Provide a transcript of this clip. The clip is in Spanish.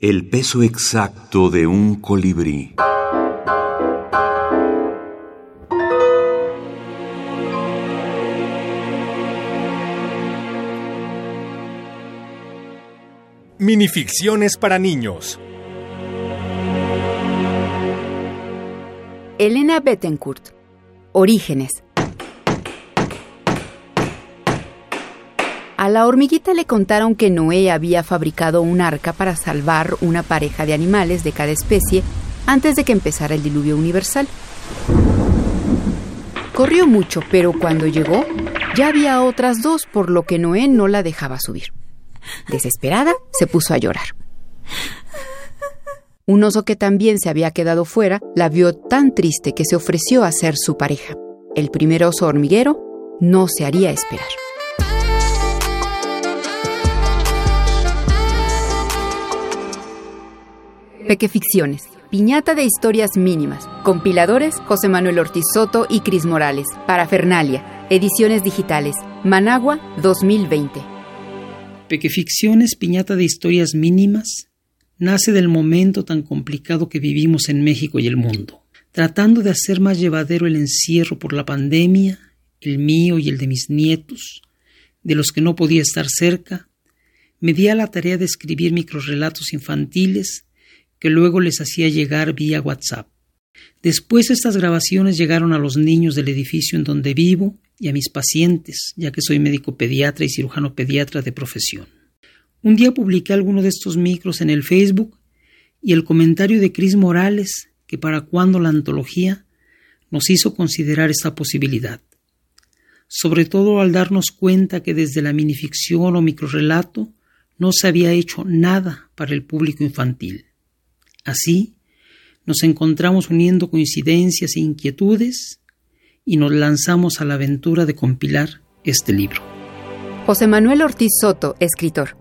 El peso exacto de un colibrí. Minificciones para niños. Elena Bettencourt. Orígenes. A la hormiguita le contaron que Noé había fabricado un arca para salvar una pareja de animales de cada especie antes de que empezara el diluvio universal. Corrió mucho, pero cuando llegó ya había otras dos, por lo que Noé no la dejaba subir. Desesperada, se puso a llorar. Un oso que también se había quedado fuera la vio tan triste que se ofreció a ser su pareja. El primer oso hormiguero no se haría esperar. Pequeficciones. Piñata de historias mínimas. Compiladores José Manuel Ortiz Soto y Cris Morales. Parafernalia. Ediciones digitales. Managua 2020. Pequeficciones Piñata de historias mínimas nace del momento tan complicado que vivimos en México y el mundo. Tratando de hacer más llevadero el encierro por la pandemia, el mío y el de mis nietos, de los que no podía estar cerca, me di a la tarea de escribir microrelatos infantiles que luego les hacía llegar vía WhatsApp. Después estas grabaciones llegaron a los niños del edificio en donde vivo y a mis pacientes, ya que soy médico pediatra y cirujano pediatra de profesión. Un día publiqué alguno de estos micros en el Facebook y el comentario de Cris Morales, que para cuando la antología, nos hizo considerar esta posibilidad. Sobre todo al darnos cuenta que desde la minificción o microrelato no se había hecho nada para el público infantil. Así, nos encontramos uniendo coincidencias e inquietudes y nos lanzamos a la aventura de compilar este libro. José Manuel Ortiz Soto, escritor.